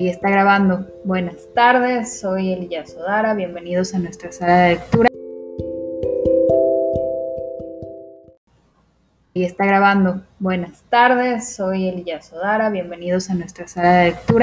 Y está grabando. Buenas tardes, soy Elilla Sodara. Bienvenidos a nuestra sala de lectura. Y está grabando. Buenas tardes, soy Elilla Sodara. Bienvenidos a nuestra sala de lectura.